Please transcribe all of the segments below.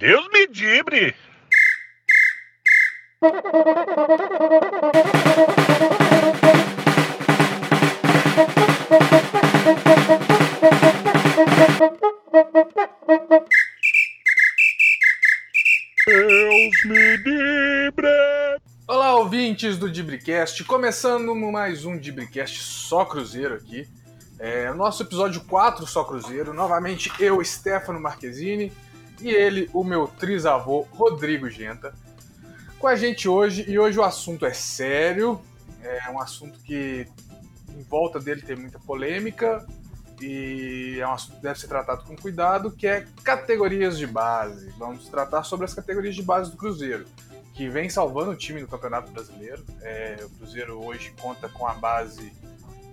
Deus me dibre! Deus me dibre! Olá, ouvintes do Dibricast, começando mais um Dibricast só Cruzeiro aqui. É, nosso episódio 4 só Cruzeiro. Novamente eu, Stefano Marquezine, e ele, o meu trisavô, Rodrigo Genta. Com a gente hoje, e hoje o assunto é sério, é um assunto que em volta dele tem muita polêmica, e é um assunto que deve ser tratado com cuidado, que é categorias de base. Vamos tratar sobre as categorias de base do Cruzeiro, que vem salvando o time no Campeonato Brasileiro. É, o Cruzeiro hoje conta com a base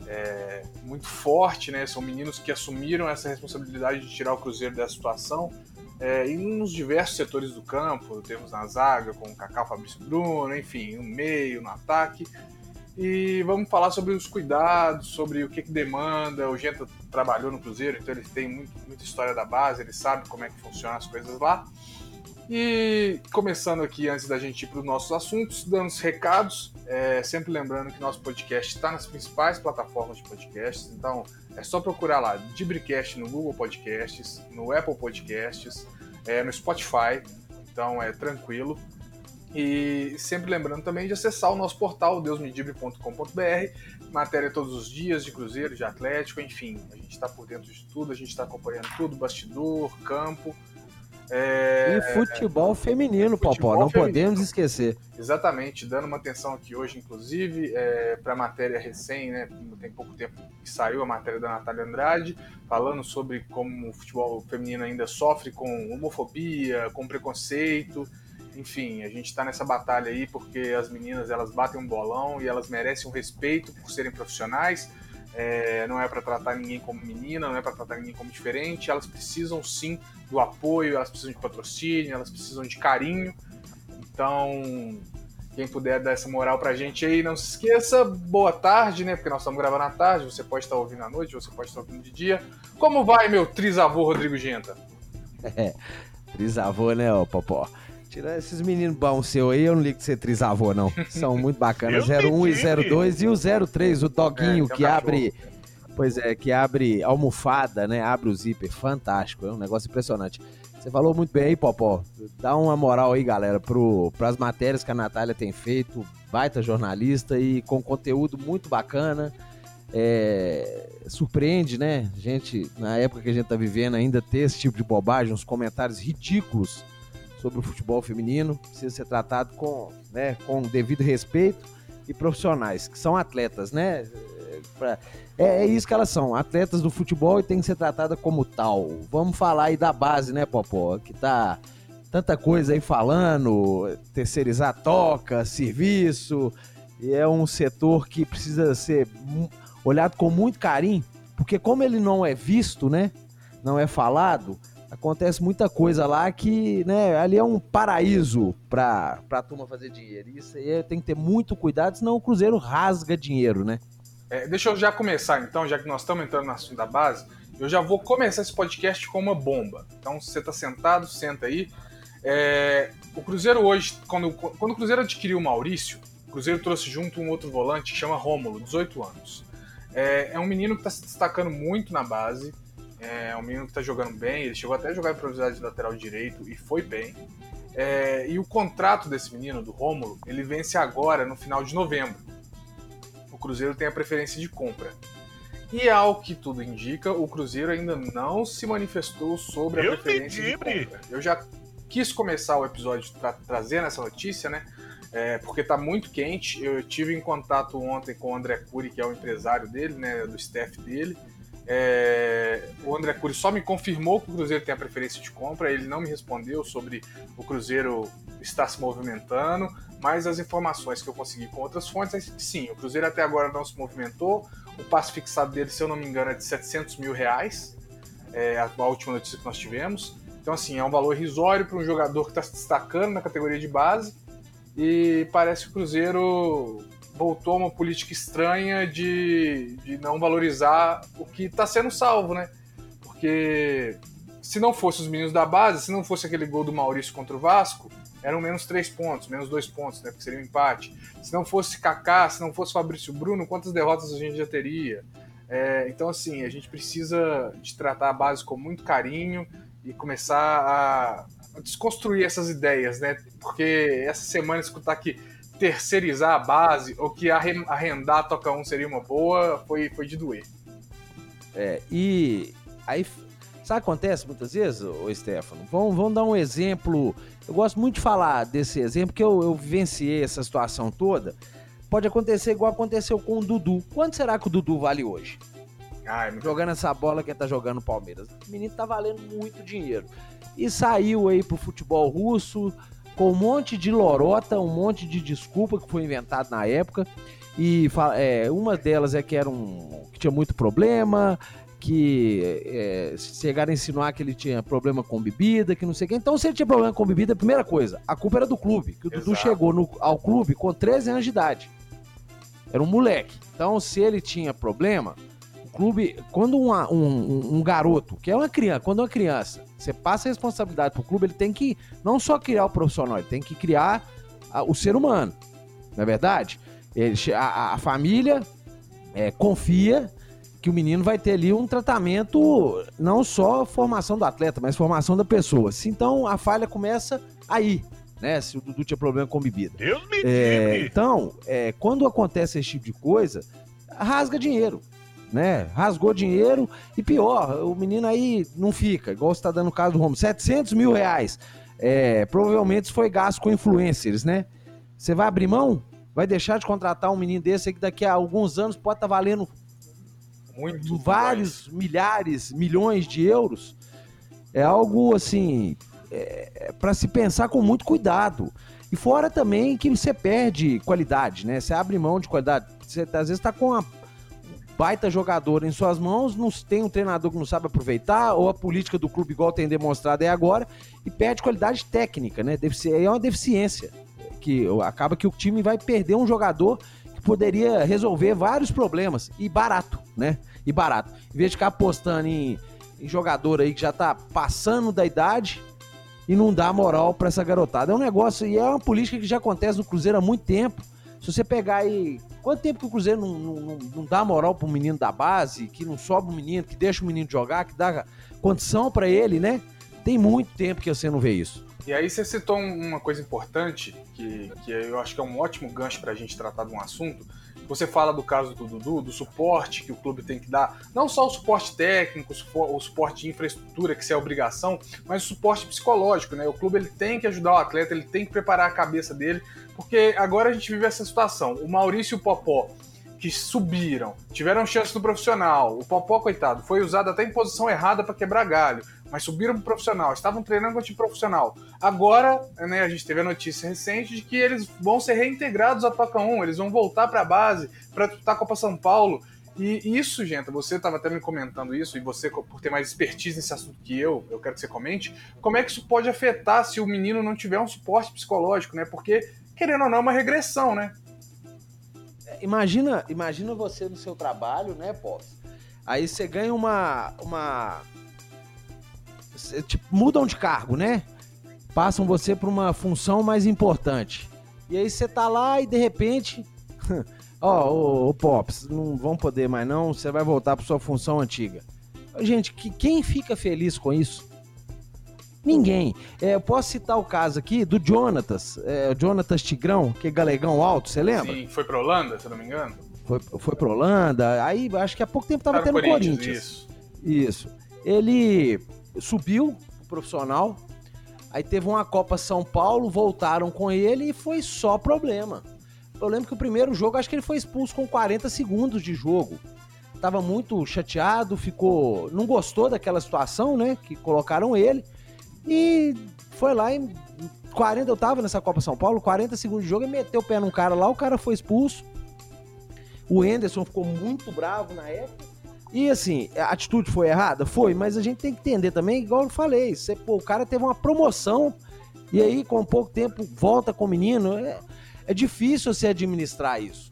é, muito forte, né? São meninos que assumiram essa responsabilidade de tirar o Cruzeiro dessa situação. É, nos diversos setores do campo, temos na zaga com o Kaká, Fabrício Bruno, enfim, no meio, no ataque. E vamos falar sobre os cuidados, sobre o que, que demanda. O Genta trabalhou no Cruzeiro, então ele tem muito, muita história da base, ele sabe como é que funcionam as coisas lá. E começando aqui, antes da gente ir para os nossos assuntos, dando os recados, é, sempre lembrando que nosso podcast está nas principais plataformas de podcasts, então é só procurar lá, Dibricast no Google Podcasts, no Apple Podcasts, é, no Spotify, então é tranquilo. E sempre lembrando também de acessar o nosso portal, deusmedibre.com.br, matéria todos os dias de Cruzeiro, de Atlético, enfim, a gente está por dentro de tudo, a gente está acompanhando tudo, bastidor, campo. É... E futebol feminino, futebol Popó, não feminino. podemos esquecer. Exatamente, dando uma atenção aqui hoje, inclusive, é, para a matéria recém, né? Tem pouco tempo que saiu a matéria da Natália Andrade, falando sobre como o futebol feminino ainda sofre com homofobia, com preconceito. Enfim, a gente está nessa batalha aí porque as meninas elas batem um bolão e elas merecem um respeito por serem profissionais é, não é para tratar ninguém como menina, não é para tratar ninguém como diferente. Elas precisam sim do apoio, elas precisam de patrocínio, elas precisam de carinho. Então, quem puder dar essa moral pra gente aí, não se esqueça. Boa tarde, né? Porque nós estamos gravando à tarde, você pode estar ouvindo à noite, você pode estar ouvindo de dia. Como vai, meu trisavô Rodrigo Genta? É, trisavô, né, ô Popó? Tira esses meninos bons seu aí, eu não ligo de ser trisavô, não. São muito bacanas. 01 e 02 e o 03, o doguinho é, que abre. Pois é, que abre almofada, né? Abre o zíper. Fantástico, é um negócio impressionante. Você falou muito bem aí, Popó. Dá uma moral aí, galera, para as matérias que a Natália tem feito. Baita jornalista e com conteúdo muito bacana. É, surpreende, né? Gente, na época que a gente tá vivendo, ainda ter esse tipo de bobagem, uns comentários ridículos sobre o futebol feminino, precisa ser tratado com, né, com devido respeito e profissionais, que são atletas, né? É, é isso que elas são, atletas do futebol e tem que ser tratada como tal. Vamos falar aí da base, né, Popó? Que tá tanta coisa aí falando, terceirizar toca, serviço, e é um setor que precisa ser olhado com muito carinho, porque como ele não é visto, né, não é falado, acontece muita coisa lá que, né, ali é um paraíso pra, pra turma fazer dinheiro. Isso aí tem que ter muito cuidado, senão o Cruzeiro rasga dinheiro, né? É, deixa eu já começar então, já que nós estamos entrando no assunto da base, eu já vou começar esse podcast com uma bomba. Então, se você está sentado, senta aí. É, o Cruzeiro hoje, quando, quando o Cruzeiro adquiriu o Maurício, o Cruzeiro trouxe junto um outro volante que chama Rômulo, 18 anos. É, é um menino que está se destacando muito na base. É um menino que está jogando bem, ele chegou até a jogar improvisado de lateral direito e foi bem. É, e o contrato desse menino, do Rômulo, ele vence agora, no final de novembro. O Cruzeiro tem a preferência de compra. E ao que tudo indica, o Cruzeiro ainda não se manifestou sobre a Eu preferência de compra. Eu já quis começar o episódio tra trazendo essa notícia, né? É, porque está muito quente. Eu tive em contato ontem com o André Cury, que é o empresário dele, né, do staff dele. É, o André Cury só me confirmou que o Cruzeiro tem a preferência de compra, ele não me respondeu sobre o Cruzeiro estar se movimentando, mas as informações que eu consegui com outras fontes é sim, o Cruzeiro até agora não se movimentou, o passe fixado dele, se eu não me engano, é de 700 mil reais, é a última notícia que nós tivemos. Então, assim, é um valor irrisório para um jogador que está se destacando na categoria de base e parece que o Cruzeiro voltou a uma política estranha de, de não valorizar o que está sendo salvo, né? Porque se não fosse os meninos da base, se não fosse aquele gol do Maurício contra o Vasco, eram menos três pontos, menos dois pontos, né? Porque seria um empate. Se não fosse Kaká, se não fosse Fabrício Bruno, quantas derrotas a gente já teria? É, então, assim, a gente precisa de tratar a base com muito carinho e começar a desconstruir essas ideias, né? Porque essa semana escutar que terceirizar a base ou que arrendar a Toca 1 seria uma boa, foi, foi de doer. É, e aí, sabe o que acontece muitas vezes, ô Stefano? Vamos, vamos dar um exemplo. Eu gosto muito de falar desse exemplo, porque eu, eu vivenciei essa situação toda. Pode acontecer igual aconteceu com o Dudu. Quanto será que o Dudu vale hoje? Ai, jogando essa bola que tá jogando no Palmeiras. O menino tá valendo muito dinheiro. E saiu aí pro futebol russo com um monte de lorota, um monte de desculpa que foi inventado na época. E é, uma delas é que era um que tinha muito problema, que é, chegaram a insinuar que ele tinha problema com bebida, que não sei o quê. Então, se ele tinha problema com bebida, primeira coisa, a culpa era do clube. Que o Exato. Dudu chegou no, ao clube com 13 anos de idade. Era um moleque. Então, se ele tinha problema, clube, quando uma, um, um, garoto, que é uma criança, quando uma criança, você passa a responsabilidade pro clube, ele tem que não só criar o profissional, ele tem que criar a, o ser humano. Não é verdade? Ele, a, a família é, confia que o menino vai ter ali um tratamento, não só formação do atleta, mas formação da pessoa. Então a falha começa aí, né? Se o Dudu tinha problema com bebida. Deus me é, Então, é, quando acontece esse tipo de coisa, rasga dinheiro né? Rasgou dinheiro e pior, o menino aí não fica, igual você tá dando o caso do Romo, 700 mil reais. É, provavelmente foi gasto com influencers, né? Você vai abrir mão? Vai deixar de contratar um menino desse que daqui a alguns anos pode estar tá valendo Muito vários mais. milhares, milhões de euros? É algo assim é, é para se pensar com muito cuidado. E fora também que você perde qualidade, né? Você abre mão de qualidade. Você às vezes tá com a baita jogador em suas mãos, não tem um treinador que não sabe aproveitar, ou a política do clube, igual tem demonstrado aí agora, e perde qualidade técnica, né? É uma deficiência. que Acaba que o time vai perder um jogador que poderia resolver vários problemas, e barato, né? E barato. Em vez de ficar apostando em, em jogador aí que já tá passando da idade e não dá moral para essa garotada. É um negócio, e é uma política que já acontece no Cruzeiro há muito tempo. Se você pegar aí Quanto tempo que o Cruzeiro não, não, não dá moral pro menino da base, que não sobe o menino, que deixa o menino jogar, que dá condição para ele, né? Tem muito tempo que você não vê isso. E aí você citou uma coisa importante, que, que eu acho que é um ótimo gancho para a gente tratar de um assunto, você fala do caso do Dudu, do suporte que o clube tem que dar, não só o suporte técnico, o suporte de infraestrutura, que isso é obrigação, mas o suporte psicológico, né? O clube ele tem que ajudar o atleta, ele tem que preparar a cabeça dele, porque agora a gente vive essa situação. O Maurício e o Popó, que subiram, tiveram chance no profissional, o Popó, coitado, foi usado até em posição errada para quebrar galho mas subiram pro profissional, estavam treinando com o time profissional. Agora, né, a gente teve a notícia recente de que eles vão ser reintegrados à Toca 1, eles vão voltar para a base para disputar a Copa São Paulo. E isso, gente, você estava até me comentando isso, e você, por ter mais expertise nesse assunto que eu, eu quero que você comente, como é que isso pode afetar se o menino não tiver um suporte psicológico, né? Porque, querendo ou não, é uma regressão, né? É, imagina, imagina você no seu trabalho, né, Pops? Aí você ganha uma, uma, tipo, mudam de cargo, né? Passam você para uma função mais importante. E aí você tá lá e de repente, ó, oh, oh, Pops, não vão poder mais não, você vai voltar para sua função antiga. Gente, que, quem fica feliz com isso? Ninguém. É, eu posso citar o caso aqui do Jonatas, é, o Jonatas Tigrão, que é galegão alto, você lembra? Sim, foi pra Holanda, se não me engano. Foi, foi pra Holanda, aí acho que há pouco tempo tava tendo Corinthians. Corinthians. Isso. Isso. Ele subiu profissional. Aí teve uma Copa São Paulo, voltaram com ele e foi só problema. Eu lembro que o primeiro jogo, acho que ele foi expulso com 40 segundos de jogo. Tava muito chateado, ficou. Não gostou daquela situação, né? Que colocaram ele. E foi lá em 40, eu tava nessa Copa São Paulo, 40 segundos de jogo e meteu o pé num cara lá, o cara foi expulso. O Enderson ficou muito bravo na época. E assim, a atitude foi errada? Foi, mas a gente tem que entender também, igual eu falei, você, pô, o cara teve uma promoção e aí com pouco tempo volta com o menino. É, é difícil você administrar isso.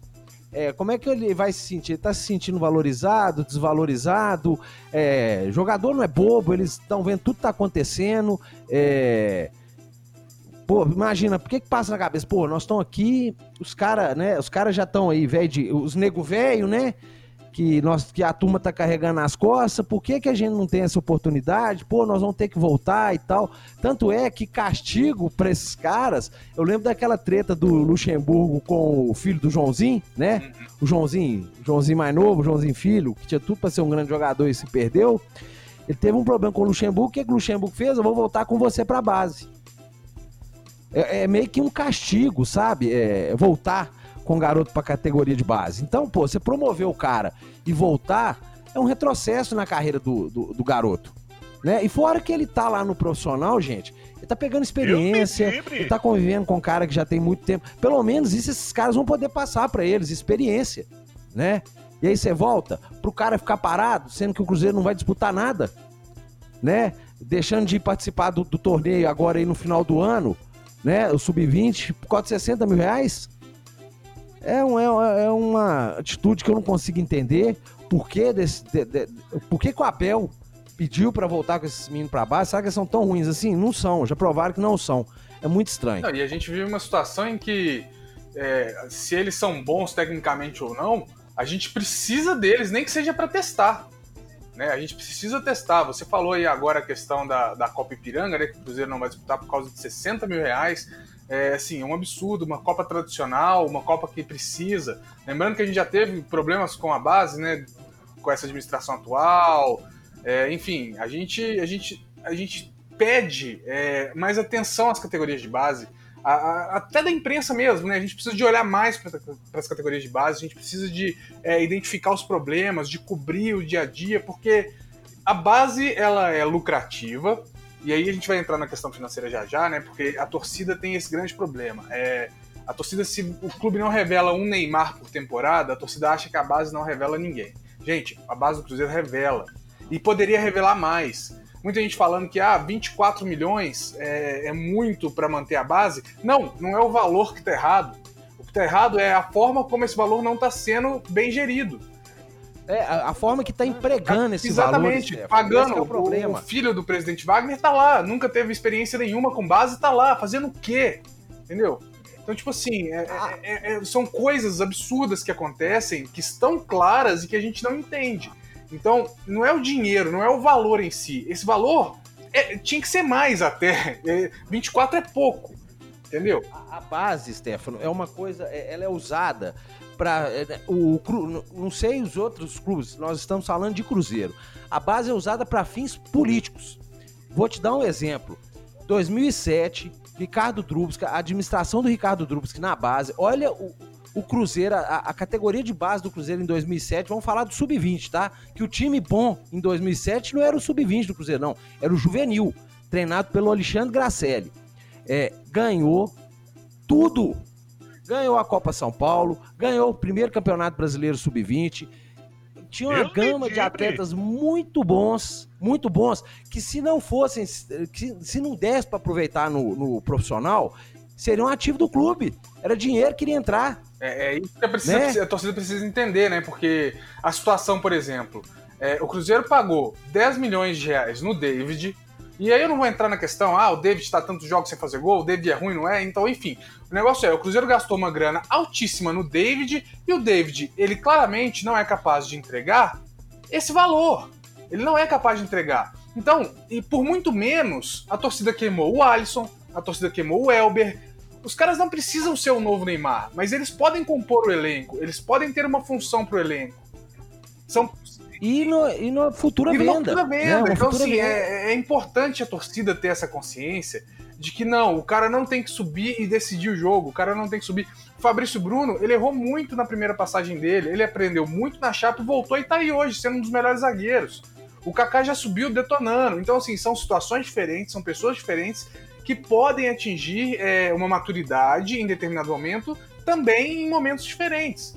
É, como é que ele vai se sentir? Ele tá se sentindo valorizado, desvalorizado? É, jogador não é bobo, eles estão vendo tudo que tá acontecendo. É, pô, imagina, por que que passa na cabeça? Pô, nós estamos aqui, os caras, né? Os caras já estão aí, velho, os nego velho, né? Que, nós, que a turma tá carregando nas costas, por que, que a gente não tem essa oportunidade? Pô, nós vamos ter que voltar e tal. Tanto é que castigo para esses caras, eu lembro daquela treta do Luxemburgo com o filho do Joãozinho, né? O Joãozinho, Joãozinho mais novo, Joãozinho filho, que tinha tudo para ser um grande jogador e se perdeu. Ele teve um problema com o Luxemburgo, o que, que o Luxemburgo fez? Eu vou voltar com você pra base. É, é meio que um castigo, sabe? É, voltar com o garoto para categoria de base. Então, pô, você promover o cara e voltar é um retrocesso na carreira do, do, do garoto. Né? E fora que ele tá lá no profissional, gente, ele tá pegando experiência, ele tá convivendo com um cara que já tem muito tempo. Pelo menos isso esses caras vão poder passar para eles, experiência, né? E aí você volta pro cara ficar parado, sendo que o Cruzeiro não vai disputar nada, né? Deixando de participar do, do torneio agora aí no final do ano, né? O Sub-20, por causa de 60 mil reais. É, um, é, é, uma atitude que eu não consigo entender. Por que, desse, de, de, por que, que o Abel pediu para voltar com esses meninos para base? Será que eles são tão ruins assim? Não são, já provaram que não são. É muito estranho. Não, e a gente vive uma situação em que, é, se eles são bons tecnicamente ou não, a gente precisa deles, nem que seja para testar. Né? A gente precisa testar. Você falou aí agora a questão da, da Copa Ipiranga, né, que o Cruzeiro não vai disputar por causa de 60 mil reais é assim, é um absurdo, uma Copa tradicional, uma Copa que precisa. Lembrando que a gente já teve problemas com a base, né? Com essa administração atual. É, enfim, a gente, a gente, a gente pede é, mais atenção às categorias de base, a, a, até da imprensa mesmo, né? A gente precisa de olhar mais para as categorias de base, a gente precisa de é, identificar os problemas, de cobrir o dia a dia, porque a base ela é lucrativa, e aí a gente vai entrar na questão financeira já já, né? Porque a torcida tem esse grande problema. É, a torcida, se o clube não revela um Neymar por temporada, a torcida acha que a base não revela ninguém. Gente, a base do Cruzeiro revela. E poderia revelar mais. Muita gente falando que ah, 24 milhões é, é muito para manter a base. Não, não é o valor que está errado. O que está errado é a forma como esse valor não está sendo bem gerido. É, a, a, forma que está empregando esse Exatamente, valor. pagando. É o, problema. o filho do presidente Wagner está lá, nunca teve experiência nenhuma com base, está lá, fazendo o quê? Entendeu? Então, tipo assim, é, ah. é, é, são coisas absurdas que acontecem, que estão claras e que a gente não entende. Então, não é o dinheiro, não é o valor em si. Esse valor é, tinha que ser mais até. 24 é pouco. Entendeu? A, a base, Stefano, é uma coisa, ela é usada para é, né, o não sei os outros clubes, nós estamos falando de Cruzeiro. A base é usada para fins políticos. Vou te dar um exemplo. 2007, Ricardo Drubsky, a administração do Ricardo Drubsky na base. Olha o, o Cruzeiro, a, a, categoria de base do Cruzeiro em 2007, vamos falar do sub-20, tá? Que o time bom em 2007 não era o sub-20 do Cruzeiro, não. Era o juvenil, treinado pelo Alexandre Gracelli. É, ganhou tudo ganhou a Copa São Paulo, ganhou o primeiro Campeonato Brasileiro Sub-20. Tinha uma Eu gama de atletas muito bons, muito bons, que se não fossem, que, se não desse para aproveitar no, no profissional, seriam um ativo do clube. Era dinheiro que iria entrar. É, é isso que a, precisa, né? a, torcida precisa entender, né? Porque a situação, por exemplo, é, o Cruzeiro pagou 10 milhões de reais no David, e aí eu não vou entrar na questão, ah, o David está tantos jogos sem fazer gol, o David é ruim, não é? Então, enfim, o negócio é, o Cruzeiro gastou uma grana altíssima no David e o David, ele claramente não é capaz de entregar esse valor. Ele não é capaz de entregar. Então, e por muito menos, a torcida queimou o Alisson, a torcida queimou o Elber. Os caras não precisam ser o novo Neymar, mas eles podem compor o elenco, eles podem ter uma função pro elenco. São e, no, e na futura e venda. Futura venda. Né? Então, futura assim, venda. É, é importante a torcida ter essa consciência de que não, o cara não tem que subir e decidir o jogo, o cara não tem que subir. O Fabrício Bruno, ele errou muito na primeira passagem dele, ele aprendeu muito na chapa e voltou e tá aí hoje, sendo um dos melhores zagueiros. O Kaká já subiu detonando. Então, assim, são situações diferentes, são pessoas diferentes que podem atingir é, uma maturidade em determinado momento, também em momentos diferentes.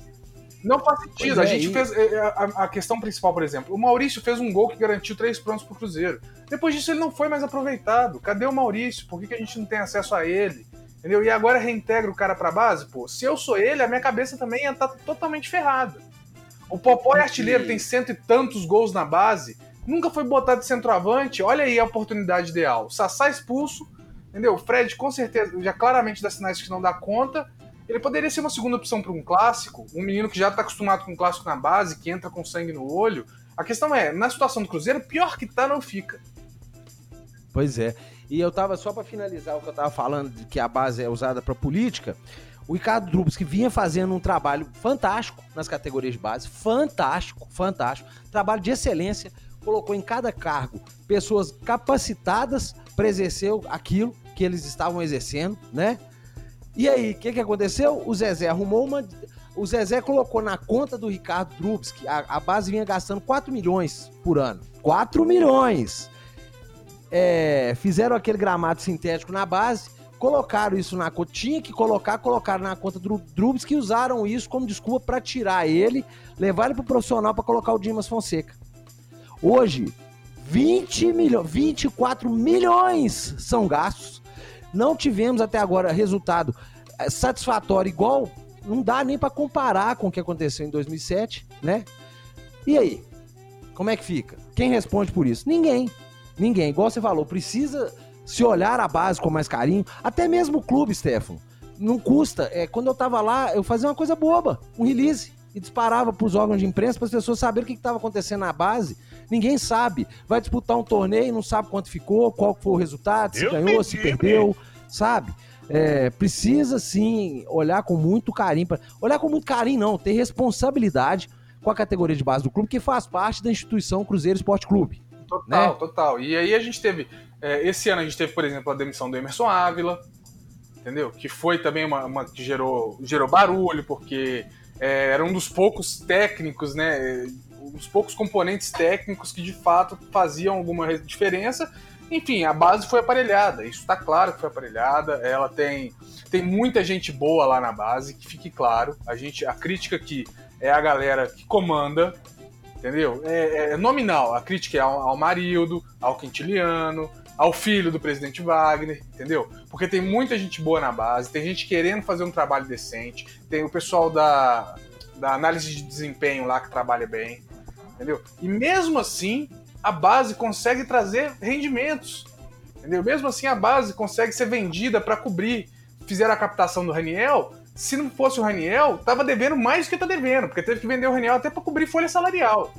Não faz sentido. a é, gente fez. É, a, a, questão principal, por exemplo, o Maurício fez um gol que garantiu três pontos pro Cruzeiro. Depois disso, ele não foi mais aproveitado. Cadê o Maurício? Por que, que a gente não tem acesso a ele? Entendeu? E agora reintegra o cara pra base, pô. Se eu sou ele, a minha cabeça também ia estar tá totalmente ferrada. O Popó é artilheiro, tem cento e tantos gols na base, nunca foi botado de centroavante, olha aí a oportunidade ideal. Sassá expulso, entendeu? O Fred, com certeza, já claramente dá sinais que não dá conta. Ele poderia ser uma segunda opção para um clássico, um menino que já está acostumado com um clássico na base, que entra com sangue no olho. A questão é, na situação do Cruzeiro, pior que tá, não fica. Pois é. E eu tava, só para finalizar o que eu tava falando, de que a base é usada para política, o Ricardo Drubs, que vinha fazendo um trabalho fantástico nas categorias de base, fantástico, fantástico, trabalho de excelência, colocou em cada cargo pessoas capacitadas para exercer aquilo que eles estavam exercendo, né? E aí, o que, que aconteceu? O Zezé arrumou uma. O Zezé colocou na conta do Ricardo que a, a base vinha gastando 4 milhões por ano. 4 milhões! É, fizeram aquele gramado sintético na base, colocaram isso na conta. Tinha que colocar, colocaram na conta do Drubs, que usaram isso como desculpa para tirar ele, levar ele pro profissional para colocar o Dimas Fonseca. Hoje, 20 milhões, 24 milhões são gastos. Não tivemos até agora resultado eh, satisfatório igual, não dá nem para comparar com o que aconteceu em 2007, né? E aí? Como é que fica? Quem responde por isso? Ninguém. Ninguém. Igual você falou, precisa se olhar a base com mais carinho. Até mesmo o clube, Stefano. Não custa. É, quando eu tava lá, eu fazia uma coisa boba, um release. E disparava para os órgãos de imprensa para as pessoas saberem o que estava acontecendo na base. Ninguém sabe. Vai disputar um torneio e não sabe quanto ficou, qual foi o resultado, se ganhou, se perdeu, sabe? É, precisa sim olhar com muito carinho. Pra... Olhar com muito carinho, não, ter responsabilidade com a categoria de base do clube, que faz parte da instituição Cruzeiro Esporte Clube. Total, né? total. E aí a gente teve. É, esse ano a gente teve, por exemplo, a demissão do Emerson Ávila, entendeu? Que foi também uma, uma que gerou, gerou barulho, porque é, era um dos poucos técnicos, né? Dos poucos componentes técnicos que de fato faziam alguma diferença. Enfim, a base foi aparelhada, isso está claro que foi aparelhada. Ela tem, tem muita gente boa lá na base, que fique claro. A gente, a crítica aqui é a galera que comanda, entendeu? É, é nominal. A crítica é ao, ao Marildo, ao Quintiliano, ao filho do presidente Wagner, entendeu? Porque tem muita gente boa na base, tem gente querendo fazer um trabalho decente, tem o pessoal da, da análise de desempenho lá que trabalha bem, entendeu? E mesmo assim, a base consegue trazer rendimentos, entendeu? Mesmo assim, a base consegue ser vendida para cobrir. Fizeram a captação do Raniel, se não fosse o Raniel, tava devendo mais do que tá devendo, porque teve que vender o Raniel até para cobrir folha salarial.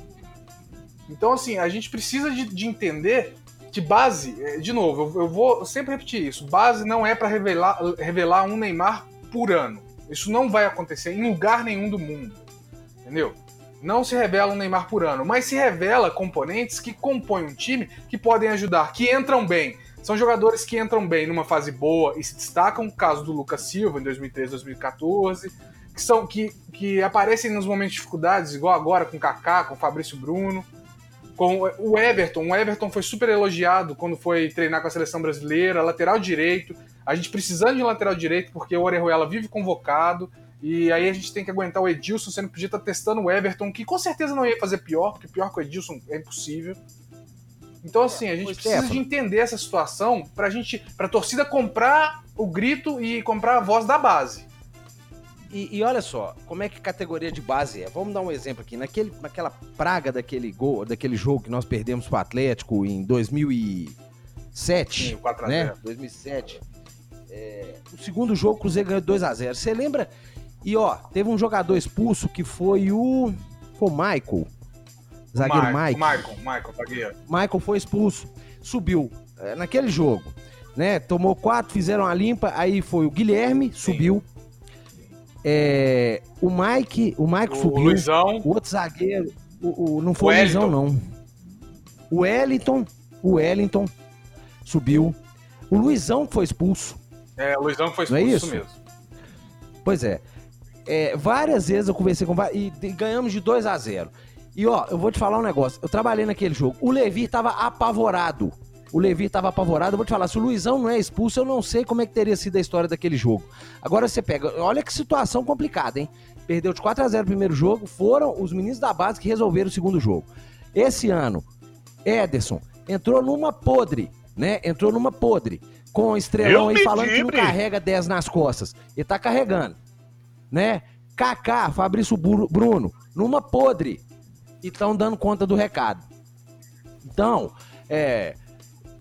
Então, assim, a gente precisa de, de entender que base, é, de novo, eu, eu vou sempre repetir isso: base não é para revelar, revelar um Neymar por ano. Isso não vai acontecer em lugar nenhum do mundo. Entendeu? Não se revela um Neymar por ano, mas se revela componentes que compõem um time que podem ajudar, que entram bem. São jogadores que entram bem numa fase boa e se destacam, caso do Lucas Silva em 2013, 2014, que são que, que aparecem nos momentos de dificuldades, igual agora com o Kaká, com o Fabrício Bruno com o Everton. O Everton foi super elogiado quando foi treinar com a seleção brasileira, lateral direito. A gente precisando de lateral direito porque o Orejuela vive convocado. E aí a gente tem que aguentar o Edilson, sendo que podia estar testando o Everton, que com certeza não ia fazer pior, porque pior que o Edilson é impossível. Então, assim, a gente precisa de entender essa situação pra gente, pra torcida comprar o grito e comprar a voz da base. E, e, olha só, como é que categoria de base é? Vamos dar um exemplo aqui. Naquele, naquela praga daquele gol, daquele jogo que nós perdemos pro Atlético em 2007, Sim, 4 né? 2007. É, o segundo jogo, o Cruzeiro ganhou 2 a 0 Você lembra? E ó, teve um jogador expulso que foi o. Foi o Michael. Zagueiro Michael. Michael, Michael, zagueiro. Michael foi expulso. Subiu é, naquele jogo. Né? Tomou quatro, fizeram a limpa. Aí foi o Guilherme, Sim. subiu. É, o Mike, o Mike o subiu. Luizão. O outro zagueiro, o, o não foi o, o Luizão, não. O Wellington, o Wellington subiu. O Luizão foi expulso. É, o Luizão foi expulso não é isso? mesmo. Pois é. É. Várias vezes eu conversei com e, e ganhamos de 2 a 0 E ó, eu vou te falar um negócio. Eu trabalhei naquele jogo. O Levi tava apavorado o Levi estava apavorado. Eu vou te falar, se o Luizão não é expulso, eu não sei como é que teria sido a história daquele jogo. Agora você pega, olha que situação complicada, hein? Perdeu de 4 a 0 o primeiro jogo, foram os meninos da base que resolveram o segundo jogo. Esse ano, Ederson entrou numa podre, né? Entrou numa podre. com o estrelão Deus aí falando que não carrega 10 nas costas. Ele tá carregando. Né? Kaká, Fabrício Bru- Bruno, numa podre. E estão dando conta do recado. Então, é,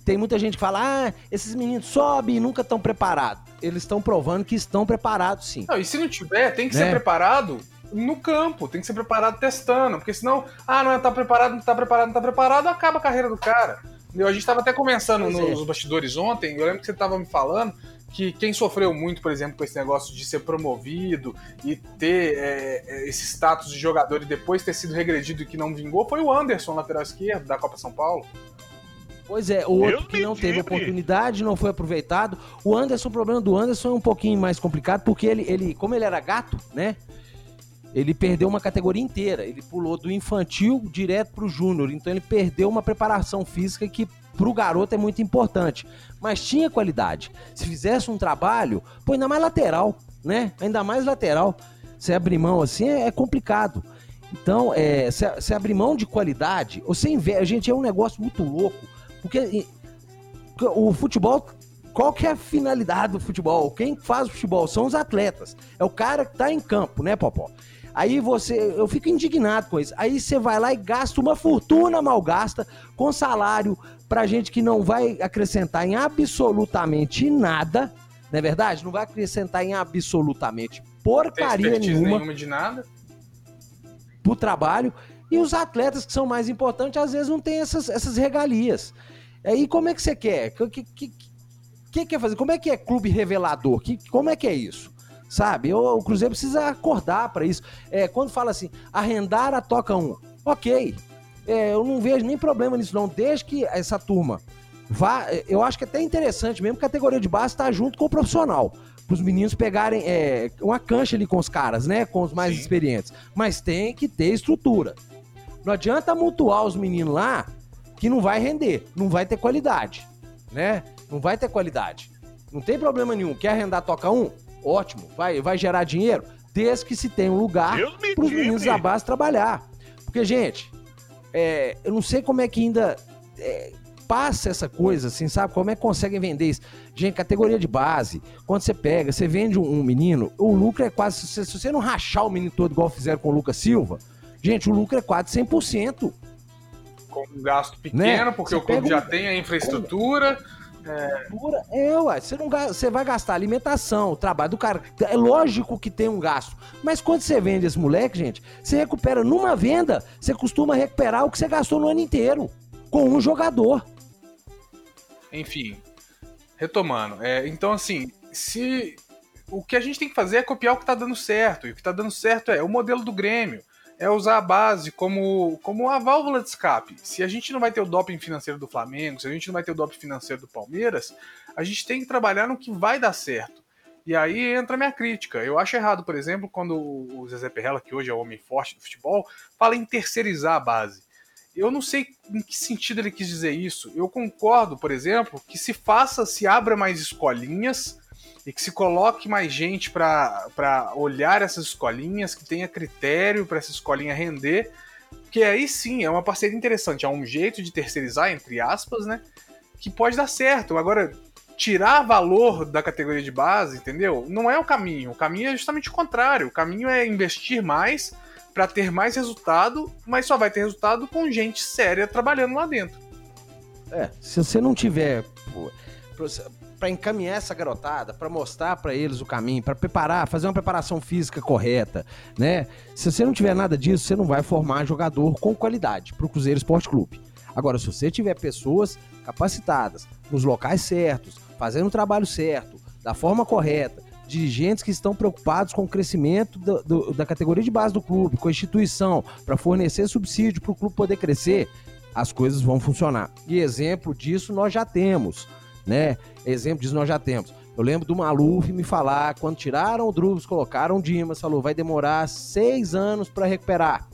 tem muita gente que fala: ah, esses meninos sobem e nunca estão preparados. Eles estão provando que estão preparados sim. Não, e se não tiver, tem que Né? ser preparado no campo, tem que ser preparado testando, porque senão, ah, não tá preparado, não tá preparado, não tá preparado, acaba a carreira do cara. Entendeu? A gente tava até conversando Pois é. nos bastidores ontem, eu lembro que você tava me falando que quem sofreu muito, por exemplo, com esse negócio de ser promovido e ter é, é, esse status de jogador e depois ter sido regredido e que não vingou, foi o Anderson, lateral esquerdo da Copa São Paulo. Pois é, o outro que não teve oportunidade, não foi aproveitado. O Anderson, o problema do Anderson é um pouquinho mais complicado, porque ele, ele como ele era gato, né? Ele perdeu uma categoria inteira. Ele pulou do infantil direto pro júnior. Então ele perdeu uma preparação física que pro garoto é muito importante. Mas tinha qualidade. Se fizesse um trabalho, pô, ainda mais lateral, né? Ainda mais lateral. Você abrir mão assim é, é complicado. Então, é, se, se abrir mão de qualidade, você investe. Gente, é um negócio muito louco. Porque o futebol, qual que é a finalidade do futebol? Quem faz o futebol são os atletas. É o cara que tá em campo, né, Popó? Aí você, eu fico indignado com isso. Aí você vai lá e gasta uma fortuna mal gasta com salário pra gente que não vai acrescentar em absolutamente nada, não é verdade? Não vai acrescentar em absolutamente porcaria nenhuma nenhuma de nada. pro trabalho. E os atletas que são mais importantes, às vezes, não têm essas, essas regalias. Aí como é que você quer? O que, que, que quer fazer? Como é que é clube revelador? Que, como é que é isso? Sabe? O, o Cruzeiro precisa acordar para isso. É, quando fala assim, arrendar a Toca 1, ok. É, eu não vejo nem problema nisso, não. Desde que essa turma vá. Eu acho que é até interessante mesmo, categoria de base tá junto com o profissional. Para os meninos pegarem é, uma cancha ali com os caras, né? Com os mais Sim. experientes. Mas tem que ter estrutura. Não adianta mutuar os meninos lá que não vai render, não vai ter qualidade, né? Não vai ter qualidade. Não tem problema nenhum. Quer arrendar toca um? Ótimo, vai, vai gerar dinheiro, desde que se tenha um lugar para os meninos da base trabalhar. Porque, gente, é, eu não sei como é que ainda é, passa essa coisa, assim, sabe? Como é que conseguem vender isso? Gente, categoria de base, quando você pega, você vende um, um menino, o lucro é quase. Se, se você não rachar o menino todo igual fizeram com o Lucas Silva, gente, o lucro é quase 100%. Com um gasto pequeno, Né? porque Você o clube já um- tem a infraestrutura. Pura- É, ué, você, não, você vai gastar alimentação, trabalho do cara. É lógico que tem um gasto. Mas quando você vende esse moleque, gente, você recupera numa venda, você costuma recuperar o que você gastou no ano inteiro. Com um jogador. Enfim, retomando. É, então, assim, se o que a gente tem que fazer é copiar o que tá dando certo. E o que tá dando certo é o modelo do Grêmio. É usar a base como, como a válvula de escape. Se a gente não vai ter o doping financeiro do Flamengo, se a gente não vai ter o doping financeiro do Palmeiras, a gente tem que trabalhar no que vai dar certo. E aí entra a minha crítica. Eu acho errado, por exemplo, quando o Zezé Perrella, que hoje é o homem forte do futebol, fala em terceirizar a base. Eu não sei em que sentido ele quis dizer isso. Eu concordo, por exemplo, que se faça, se abra mais escolinhas e que se coloque mais gente para olhar essas escolinhas, que tenha critério para essa escolinha render, que aí sim é uma parceria interessante, é um jeito de terceirizar, entre aspas, né? Que pode dar certo. Agora, tirar valor da categoria de base, entendeu? Não é o caminho. O caminho é justamente o contrário. O caminho é investir mais para ter mais resultado, mas só vai ter resultado com gente séria trabalhando lá dentro. É, se você não tiver para encaminhar essa garotada, para mostrar para eles o caminho, para preparar, fazer uma preparação física correta, né? Se você não tiver nada disso, você não vai formar jogador com qualidade para o Cruzeiro Esporte Clube. Agora, se você tiver pessoas capacitadas, nos locais certos, fazendo o trabalho certo, da forma correta, dirigentes que estão preocupados com o crescimento do- do- da categoria de base do clube, com a instituição, para fornecer subsídio para o clube poder crescer, as coisas vão funcionar. E exemplo disso nós já temos, né? Exemplo disso nós já temos. Eu lembro do Maluf me falar, quando tiraram o Drubs, colocaram o Dimas, falou, vai demorar seis anos para recuperar.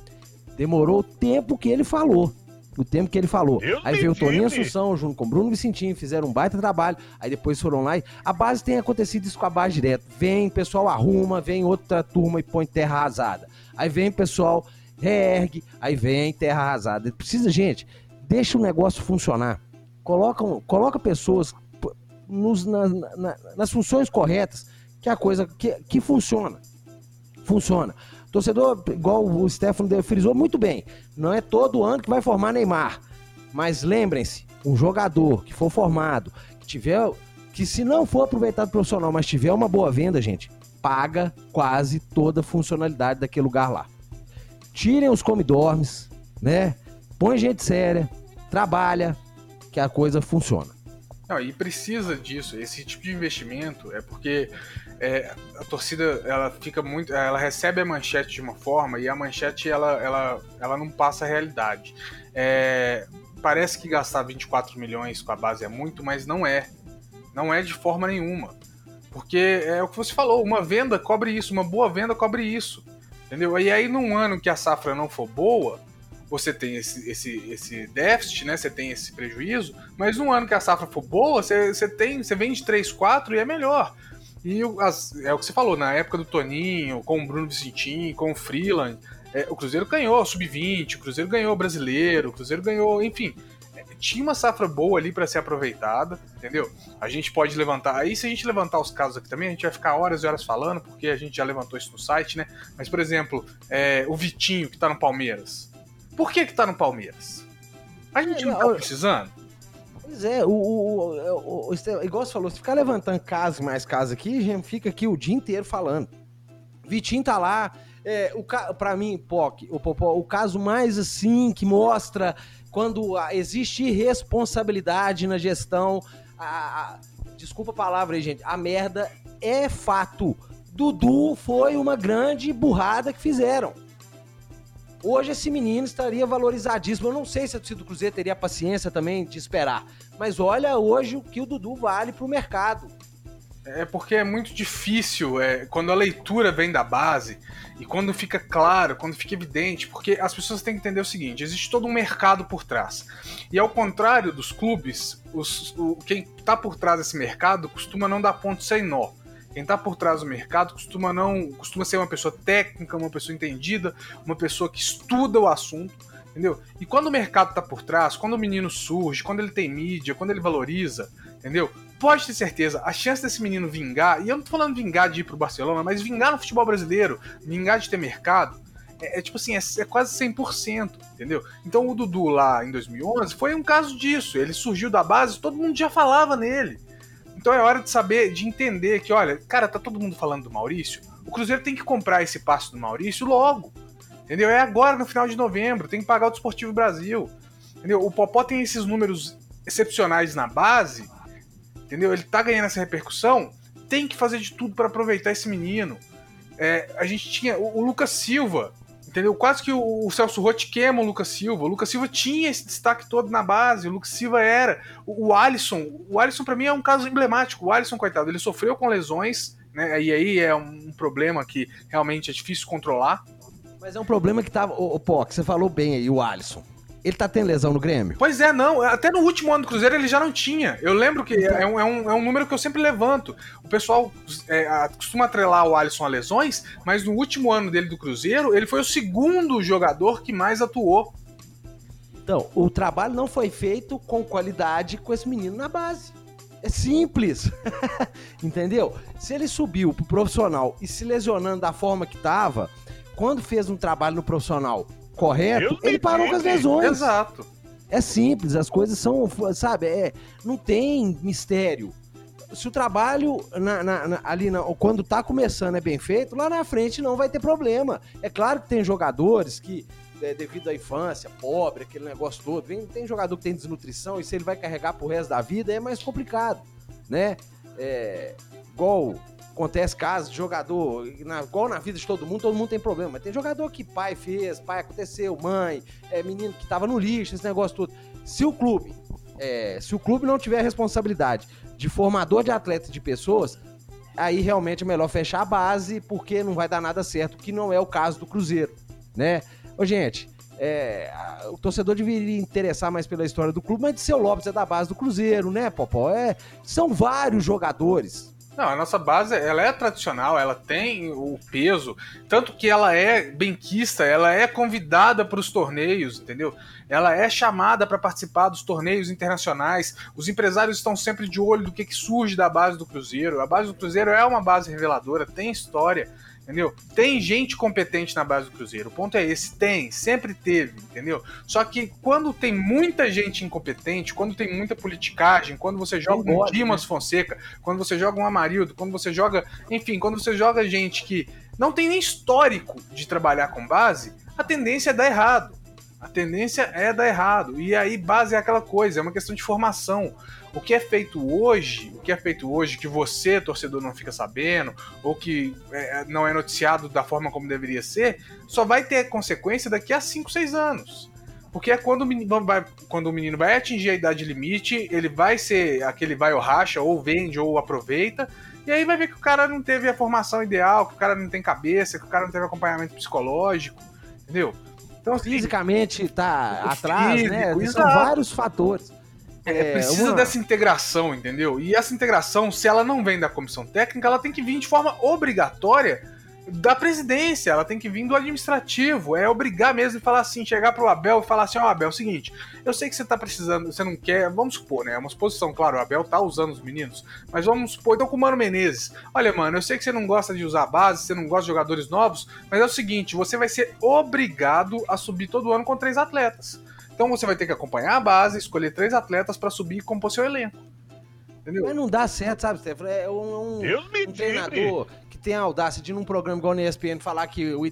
Demorou o tempo que ele falou. O tempo que ele falou. Deus Aí veio o Toninho. Assunção junto com o Bruno Vicentinho, fizeram um baita trabalho. Aí depois foram lá e a base tem acontecido isso com a base direto. Vem, pessoal arruma, vem outra turma e põe terra arrasada. Aí vem pessoal, reergue, aí vem terra arrasada. Precisa, gente, deixa o negócio funcionar. Coloca, um- coloca pessoas. nos, na, na, nas funções corretas, que é a coisa que, que funciona. Funciona. Torcedor, igual o Stefano frisou muito bem, não é todo ano que vai formar Neymar. Mas lembrem-se, um jogador que for formado, que tiver. Que se não for aproveitado profissional, mas tiver uma boa venda, gente, paga quase toda a funcionalidade daquele lugar lá. Tirem os comidormes, né? Põe gente séria, trabalha, que a coisa funciona. Não, e precisa disso. Esse tipo de investimento é porque é, a torcida ela fica muito, ela recebe a manchete de uma forma e a manchete ela, ela, ela não passa a realidade. É, parece que gastar 24 milhões com a base é muito, mas não é. Não é de forma nenhuma. Porque é o que você falou, uma venda cobre isso, uma boa venda cobre isso. Entendeu? E aí, num ano que a safra não for boa, você tem esse, esse, esse déficit, né? Você tem esse prejuízo, mas num ano que a safra for boa, você, você tem, você vende 3, 4 e é melhor. E as, é o que você falou, na época do Toninho, com o Bruno Vicentim, com o Freeland, é, o Cruzeiro ganhou Sub-20, o Cruzeiro ganhou Brasileiro, o Cruzeiro ganhou, enfim. É, tinha uma safra boa ali para ser aproveitada, entendeu? A gente pode levantar. Aí, se a gente levantar os casos aqui também, a gente vai ficar horas e horas falando, porque a gente já levantou isso no site, né? Mas, por exemplo, é, o Vitinho, que tá no Palmeiras. Por que que tá no Palmeiras? A gente não tá precisando? Pois é, o, o, o, o, igual você falou, se ficar levantando casos mais casos aqui, a gente fica aqui o dia inteiro falando. Vitinho tá lá, é, o, pra mim, POC, o, Popó, o caso mais assim que mostra quando existe irresponsabilidade na gestão. A, a, desculpa a palavra aí, gente. A merda é fato. Dudu foi uma grande burrada que fizeram. Hoje esse menino estaria valorizadíssimo. Eu não sei se a torcida do Cruzeiro teria paciência também de esperar. Mas olha hoje o que o Dudu vale para o mercado. É porque é muito difícil é, quando a leitura vem da base e quando fica claro, quando fica evidente, porque as pessoas têm que entender o seguinte: existe todo um mercado por trás. E ao contrário dos clubes, os, o, quem está por trás desse mercado costuma não dar ponto sem nó. Quem está por trás do mercado costuma não costuma ser uma pessoa técnica, uma pessoa entendida, uma pessoa que estuda o assunto, entendeu? E quando o mercado está por trás, quando o menino surge, quando ele tem mídia, quando ele valoriza, entendeu? Pode ter certeza, a chance desse menino vingar, e eu não tô falando vingar de ir pro Barcelona, mas vingar no futebol brasileiro, vingar de ter mercado, é, é, tipo assim, é, é, quase 100%, entendeu? Então o Dudu lá em 2011 foi um caso disso. Ele surgiu da base, todo mundo já falava nele. Então é hora de saber, de entender que, olha, cara, tá todo mundo falando do Maurício. O Cruzeiro tem que comprar esse passe do Maurício logo. Entendeu? É agora, no final de novembro. Tem que pagar o Desportivo Brasil. Entendeu? O Popó tem esses números excepcionais na base. Entendeu? Ele tá ganhando essa repercussão. Tem que fazer de tudo para aproveitar esse menino. É, a gente tinha o, o Lucas Silva, Entendeu? Quase que o, o Celso Rotti queima o Lucas Silva. O Lucas Silva tinha esse destaque todo na base. O Lucas Silva era. O, o Alisson. O Alisson, para mim, é um caso emblemático. O Alisson, coitado, ele sofreu com lesões, né? E aí é um problema que realmente é difícil controlar. Mas é um problema que tava. Ô, Pó, que você falou bem aí, o Alisson. Ele tá tendo lesão no Grêmio? Pois é, não. Até no último ano do Cruzeiro ele já não tinha. Eu lembro que então... é, um, é, um, é um número que eu sempre levanto. O pessoal é, costuma atrelar o Alisson a lesões, mas no último ano dele do Cruzeiro, ele foi o segundo jogador que mais atuou. Então, o trabalho não foi feito com qualidade com esse menino na base. É simples. Entendeu? Se ele subiu pro profissional e se lesionando da forma que tava, quando fez um trabalho no profissional correto, ele parou com as lesões. Exato. É simples, as coisas são, sabe, é, não tem mistério. Se o trabalho na, na, na, ali na, quando tá começando é bem feito, lá na frente não vai ter problema. É claro que tem jogadores que, é, devido à infância, pobre, aquele negócio todo, vem, tem jogador que tem desnutrição e se ele vai carregar pro resto da vida é mais complicado, né? É, igual acontece casos de jogador, na, igual na vida de todo mundo, todo mundo tem problema. Mas tem jogador que pai fez, pai aconteceu, mãe, é, menino que tava no lixo, esse negócio todo. Se o clube, é, se o clube não tiver responsabilidade de formador de atletas de pessoas, aí realmente é melhor fechar a base, porque não vai dar nada certo, que não é o caso do Cruzeiro, né? Ô, gente, é, o torcedor deveria interessar mais pela história do clube, mas de seu Lopes é da base do Cruzeiro, né, Popó? É, são vários jogadores Não, a nossa base, ela é tradicional, ela tem o peso, tanto que ela é benquista, ela é convidada para os torneios, entendeu? Ela é chamada para participar dos torneios internacionais. Os empresários estão sempre de olho do que, que surge da base do Cruzeiro. A base do Cruzeiro é uma base reveladora, tem história. Entendeu? Tem gente competente na base do Cruzeiro. O ponto é esse, tem, sempre teve, entendeu? Só que quando tem muita gente incompetente, quando tem muita politicagem, quando você joga um Dimas né? Fonseca, quando você joga um Amarildo, quando você joga, enfim, quando você joga gente que não tem nem histórico de trabalhar com base, a tendência é dar errado. A tendência é dar errado. E aí, base é aquela coisa, é uma questão de formação. O que é feito hoje, o que é feito hoje que você, torcedor, não fica sabendo, ou que é, não é noticiado da forma como deveria ser, só vai ter consequência daqui a 5, 6 anos. Porque é quando o, menino vai, quando o menino vai atingir a idade limite, ele vai ser aquele vai ou racha, ou vende, ou aproveita, e aí vai ver que o cara não teve a formação ideal, que o cara não tem cabeça, que o cara não teve acompanhamento psicológico, entendeu? Então, assim, Fisicamente tá atrás, físico, né? Exato. São vários fatores. É, é, precisa uma... dessa integração, entendeu? E essa integração, se ela não vem da comissão técnica, ela tem que vir de forma obrigatória da presidência, ela tem que vir do administrativo, é obrigar mesmo e falar assim, chegar pro Abel e falar assim, ó oh, Abel, é o seguinte, eu sei que você tá precisando, você não quer, vamos supor, né, é uma suposição, claro, o Abel tá usando os meninos, mas vamos supor, então com o Mano Menezes, olha mano, eu sei que você não gosta de usar a base, você não gosta de jogadores novos, mas é o seguinte, você vai ser obrigado a subir todo ano com três atletas. Então você vai ter que acompanhar a base, escolher três atletas para subir e compor seu elenco. Entendeu? Mas não dá certo, sabe, Stefano? É um, um, um treinador tem a audácia de, num programa igual no ESPN, falar que, o,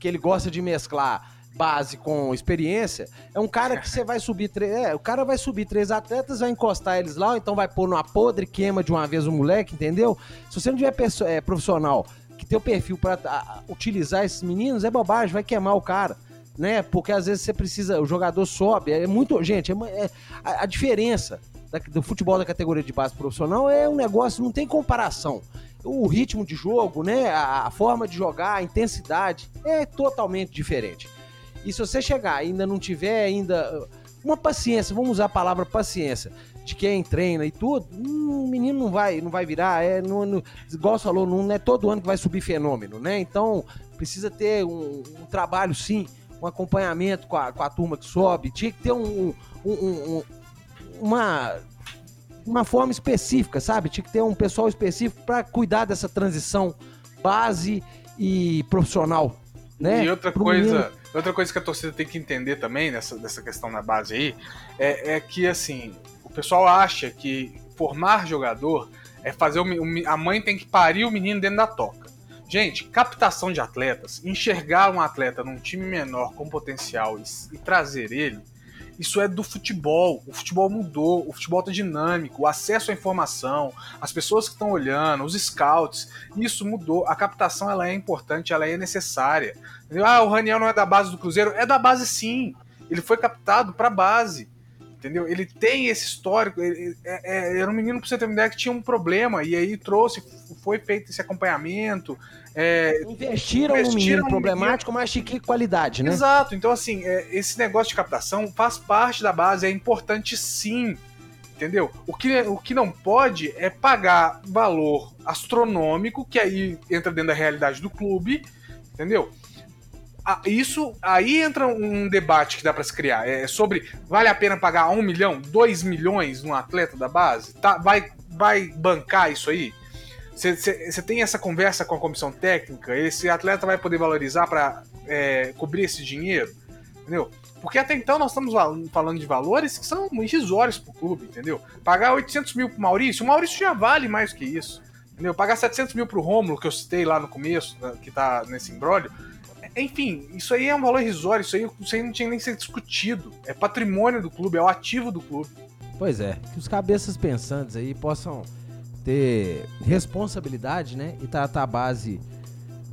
que ele gosta de mesclar base com experiência, é um cara que você vai subir três. É, o cara vai subir três atletas, vai encostar eles lá, ou então vai pôr numa podre, queima de uma vez o moleque, entendeu? Se você não tiver é, profissional que tem o perfil para utilizar esses meninos, é bobagem, vai queimar o cara né? Porque às vezes você precisa, o jogador sobe, é muito, gente, é, é a, a, diferença da, do futebol da categoria de base profissional é um negócio, não tem comparação. O ritmo de jogo, né, a, forma de jogar, a intensidade é totalmente diferente. E se você chegar ainda não tiver ainda uma paciência, vamos usar a palavra paciência, de quem treina e tudo, hum, o menino não vai, não vai virar, é, não, não, igual você falou, não é todo ano que vai subir fenômeno, né? Então, precisa ter um, um trabalho, sim, um acompanhamento com a, com a turma que sobe, tinha que ter um, um, um, uma, uma forma específica, sabe? Tinha que ter um pessoal específico para cuidar dessa transição base e profissional. Né? E outra Pro coisa, menino... outra coisa que a torcida tem que entender também nessa, nessa questão da base aí é, é que assim o pessoal acha que formar jogador é fazer o, a mãe tem que parir o menino dentro da toca. Gente, captação de atletas, enxergar um atleta num time menor com potencial e, e trazer ele, isso é do futebol. O futebol mudou, o futebol tá dinâmico, o acesso à informação, as pessoas que estão olhando, os scouts, isso mudou. A captação ela é importante, ela é necessária. Ah, o Raniel não é da base do Cruzeiro, é da base sim. Ele foi captado para base entendeu? Ele tem esse histórico, ele, é, é, era um menino, pra você ter uma ideia, que tinha um problema, e aí trouxe, foi feito esse acompanhamento. É, investiram, investiram no menino problemático, menino. mas de que qualidade, né? Exato, então assim, é, esse negócio de captação faz parte da base, é importante sim, entendeu? O que, o que não pode é pagar valor astronômico, que aí entra dentro da realidade do clube, entendeu? Isso aí entra um debate que dá para se criar. É sobre vale a pena pagar um milhão, dois milhões num atleta da base? Tá, vai, vai bancar isso aí? Você tem essa conversa com a comissão técnica? Esse atleta vai poder valorizar para é, cobrir esse dinheiro? Entendeu? Porque até então nós estamos falando de valores que são irrisórios pro clube, entendeu? Pagar 800 mil pro Maurício, o Maurício já vale mais que isso. Entendeu? Pagar 700 mil pro Rômulo, que eu citei lá no começo, né, que tá nesse embrólio, enfim, isso aí é um valor irrisório, isso aí, isso aí não tinha nem que ser discutido. É patrimônio do clube, é o ativo do clube. Pois é, que os cabeças pensantes aí possam ter responsabilidade, né? E tratar a base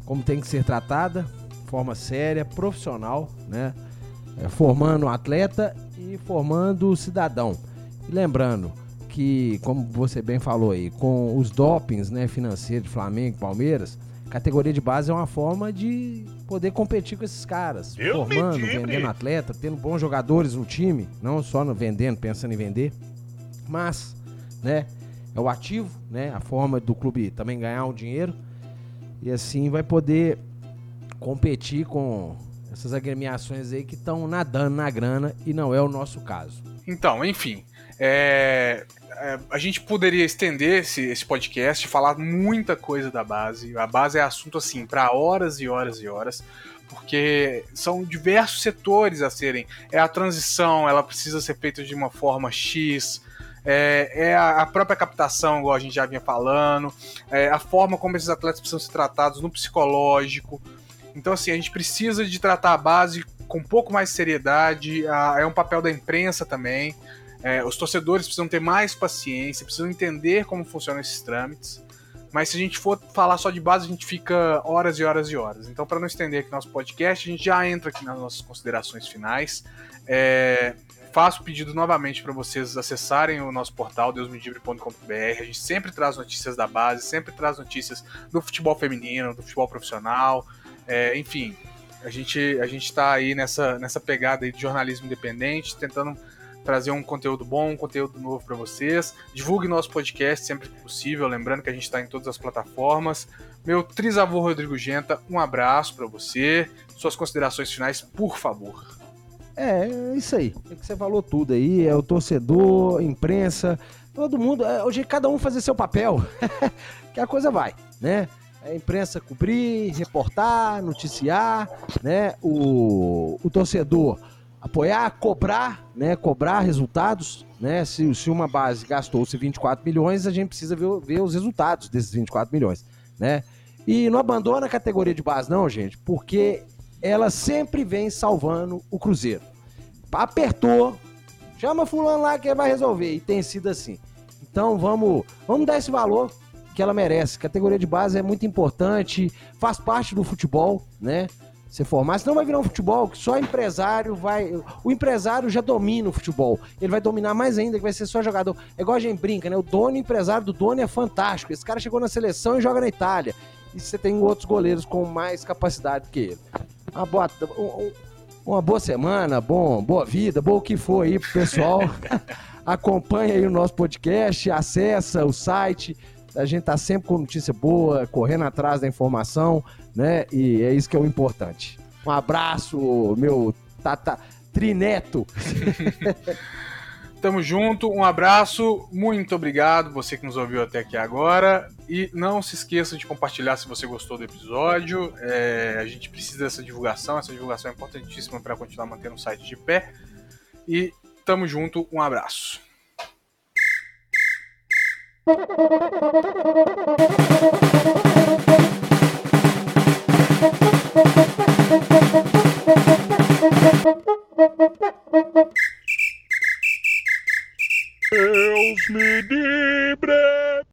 como tem que ser tratada, forma séria, profissional, né? É, formando o atleta e formando o cidadão. E lembrando que, como você bem falou aí, com os dopings né, financeiros de Flamengo e Palmeiras, categoria de base é uma forma de poder competir com esses caras. Eu formando, vendendo atleta, tendo bons jogadores no time, não só no vendendo, pensando em vender. Mas, né, é o ativo, né? A forma do clube também ganhar um dinheiro. E assim vai poder competir com essas agremiações aí que estão nadando na grana e não é o nosso caso. Então, enfim, é, é, a gente poderia estender esse, esse podcast, falar muita coisa da base. A base é assunto assim para horas e horas e horas, porque são diversos setores a serem. É a transição, ela precisa ser feita de uma forma X. É, é a, própria captação, igual a gente já vinha falando, é a forma como esses atletas precisam ser tratados no psicológico. Então, assim, a gente precisa de tratar a base com um pouco mais de seriedade. A, é um papel da imprensa também. É, os torcedores precisam ter mais paciência, precisam entender como funcionam esses trâmites. Mas se a gente for falar só de base, a gente fica horas e horas e horas. Então, para não estender aqui nosso podcast, a gente já entra aqui nas nossas considerações finais. É, faço o pedido novamente para vocês acessarem o nosso portal deusmedibre.com.br. A gente sempre traz notícias da base, sempre traz notícias do futebol feminino, do futebol profissional, é, enfim. A gente a gente está aí nessa, nessa pegada aí de jornalismo independente, tentando trazer um conteúdo bom, um conteúdo novo para vocês. Divulgue nosso podcast sempre que possível, lembrando que a gente está em todas as plataformas. Meu trisavô Rodrigo Genta, um abraço para você. Suas considerações finais, por favor. É, é isso aí. É que você falou tudo aí, é o torcedor, imprensa, todo mundo. É, hoje cada um fazer seu papel, que a coisa vai, né? A imprensa cobrir, reportar, noticiar, né? O, o torcedor apoiar, cobrar, né? Cobrar resultados, né? Se, se uma base gastou-se 24 milhões, a gente precisa ver, ver os resultados desses 24 milhões, né? E não abandona a categoria de base, não, gente, porque ela sempre vem salvando o Cruzeiro. Apertou, chama fulano lá que vai resolver. E tem sido assim. Então vamos, vamos dar esse valor que ela merece. Categoria de base é muito importante, faz parte do futebol, né? Você formar, senão vai virar um futebol que só empresário vai. O empresário já domina o futebol. Ele vai dominar mais ainda, que vai ser só jogador. É igual a gente brinca, né? O dono, o empresário do dono é fantástico. Esse cara chegou na seleção e joga na Itália. E você tem outros goleiros com mais capacidade que ele. Uma boa, uma boa semana, bom, boa vida, bom o que for aí pro pessoal. Acompanha aí o nosso podcast, acessa o site. A gente tá sempre com notícia boa, correndo atrás da informação né? E é isso que é o importante. Um abraço, meu tata trineto. Tamo junto, um abraço, muito obrigado você que nos ouviu até aqui agora. E não se esqueça de compartilhar se você gostou do episódio. É, a gente precisa dessa divulgação, essa divulgação é importantíssima para continuar mantendo o site de pé. E tamo junto, um abraço. Deus me livre!